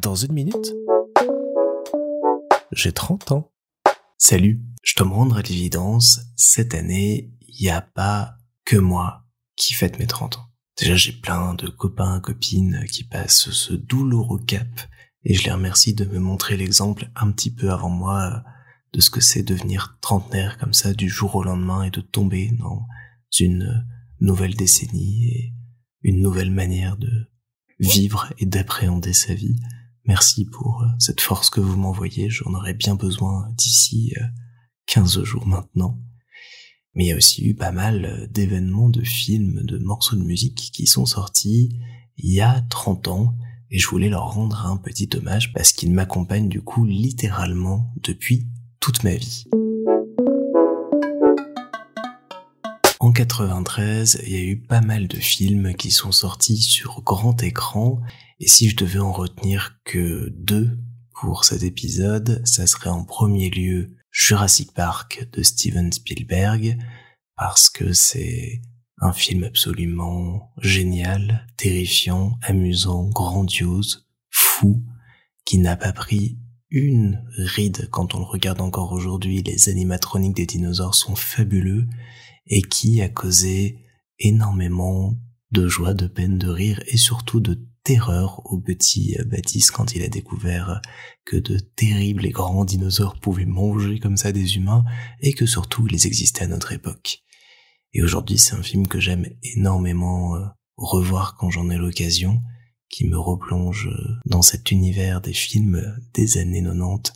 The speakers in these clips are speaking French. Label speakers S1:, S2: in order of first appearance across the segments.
S1: Dans une minute, j'ai 30 ans. Salut, je dois me rendre à l'évidence, cette année, il n'y a pas que moi qui fête mes 30 ans. Déjà, j'ai plein de copains, copines qui passent ce douloureux cap et je les remercie de me montrer l'exemple un petit peu avant moi de ce que c'est devenir trentenaire comme ça du jour au lendemain et de tomber dans une nouvelle décennie et une nouvelle manière de vivre et d'appréhender sa vie. Merci pour euh, cette force que vous m'envoyez, j'en aurais bien besoin d'ici 15 euh, jours maintenant. Mais il y a aussi eu pas mal euh, d'événements, de films, de morceaux de musique qui sont sortis il y a 30 ans et je voulais leur rendre un petit hommage parce qu'ils m'accompagnent du coup littéralement depuis toute ma vie. En 93, il y a eu pas mal de films qui sont sortis sur grand écran, et si je devais en retenir que deux pour cet épisode, ça serait en premier lieu Jurassic Park de Steven Spielberg, parce que c'est un film absolument génial, terrifiant, amusant, grandiose, fou, qui n'a pas pris une ride quand on le regarde encore aujourd'hui. Les animatroniques des dinosaures sont fabuleux et qui a causé énormément de joie, de peine, de rire et surtout de terreur au petit Baptiste quand il a découvert que de terribles et grands dinosaures pouvaient manger comme ça des humains et que surtout ils existaient à notre époque. Et aujourd'hui c'est un film que j'aime énormément euh, revoir quand j'en ai l'occasion, qui me replonge euh, dans cet univers des films des années 90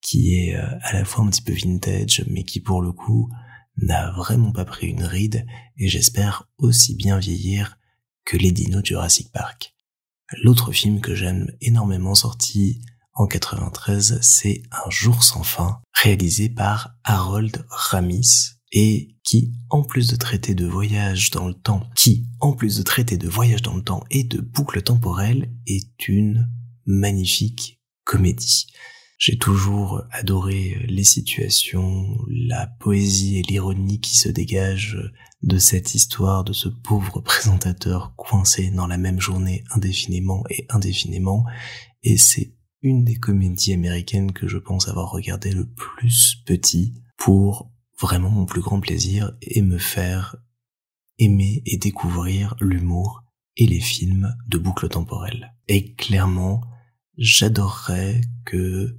S1: qui est euh, à la fois un petit peu vintage mais qui pour le coup n'a vraiment pas pris une ride et j'espère aussi bien vieillir que les dinos Jurassic Park. L'autre film que j'aime énormément sorti en 93, c'est Un jour sans fin, réalisé par Harold Ramis et qui, en plus de traiter de voyage dans le temps, qui, en plus de traiter de voyage dans le temps et de boucle temporelle, est une magnifique comédie. J'ai toujours adoré les situations, la poésie et l'ironie qui se dégagent de cette histoire de ce pauvre présentateur coincé dans la même journée indéfiniment et indéfiniment. Et c'est une des comédies américaines que je pense avoir regardé le plus petit pour vraiment mon plus grand plaisir et me faire aimer et découvrir l'humour et les films de boucle temporelle. Et clairement, j'adorerais que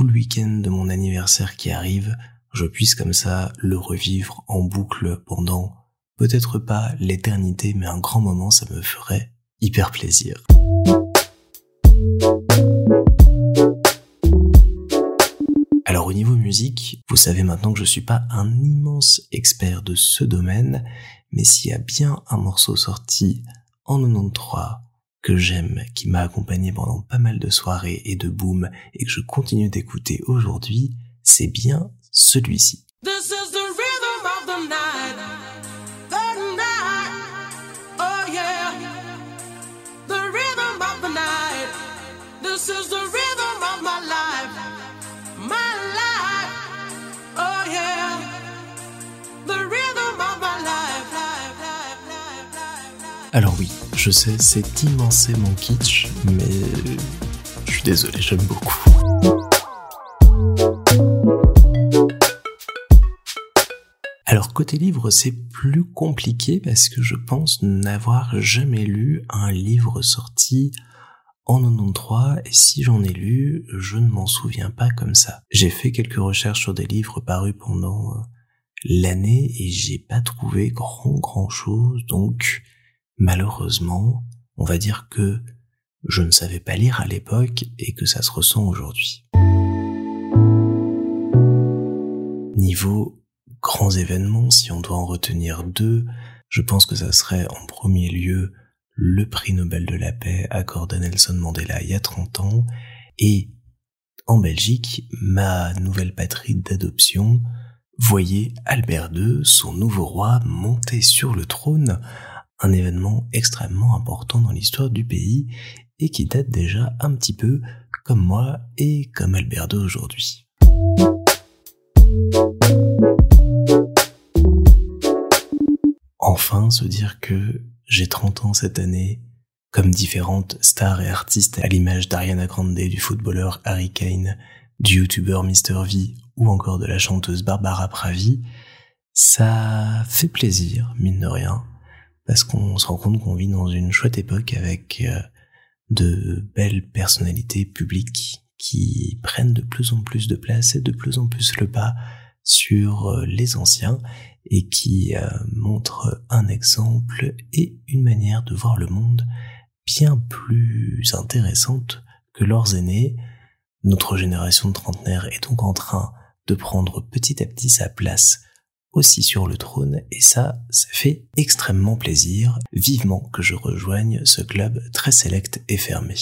S1: le week-end de mon anniversaire qui arrive, je puisse comme ça le revivre en boucle pendant peut-être pas l'éternité, mais un grand moment, ça me ferait hyper plaisir. Alors au niveau musique, vous savez maintenant que je suis pas un immense expert de ce domaine, mais s'il y a bien un morceau sorti en 93 que j'aime, qui m'a accompagné pendant pas mal de soirées et de boom et que je continue d'écouter aujourd'hui, c'est bien celui-ci. Alors oui, je sais, c'est immensément kitsch, mais je suis désolé, j'aime beaucoup. Alors côté livre, c'est plus compliqué parce que je pense n'avoir jamais lu un livre sorti en 93 et si j'en ai lu, je ne m'en souviens pas comme ça. J'ai fait quelques recherches sur des livres parus pendant euh, l'année et j'ai pas trouvé grand grand chose donc malheureusement, on va dire que je ne savais pas lire à l'époque et que ça se ressent aujourd'hui. Niveau grands événements, si on doit en retenir deux, je pense que ça serait en premier lieu le prix Nobel de la paix accordé à Nelson Mandela il y a 30 ans et en Belgique, ma nouvelle patrie d'adoption voyait Albert II, son nouveau roi, monter sur le trône un événement extrêmement important dans l'histoire du pays et qui date déjà un petit peu comme moi et comme Alberto aujourd'hui. Enfin, se dire que j'ai 30 ans cette année comme différentes stars et artistes à l'image d'Ariana Grande, du footballeur Harry Kane, du youtubeur Mr V ou encore de la chanteuse Barbara Pravi, ça fait plaisir, mine de rien, parce qu'on se rend compte qu'on vit dans une chouette époque avec euh, de belles personnalités publiques qui prennent de plus en plus de place et de plus en plus le pas sur euh, les anciens et qui euh, montrent un exemple et une manière de voir le monde bien plus intéressante que leurs aînés. Notre génération de trentenaires est donc en train de prendre petit à petit sa place aussi sur le trône et ça, ça fait extrêmement plaisir, vivement que je rejoigne ce club très sélect et fermé.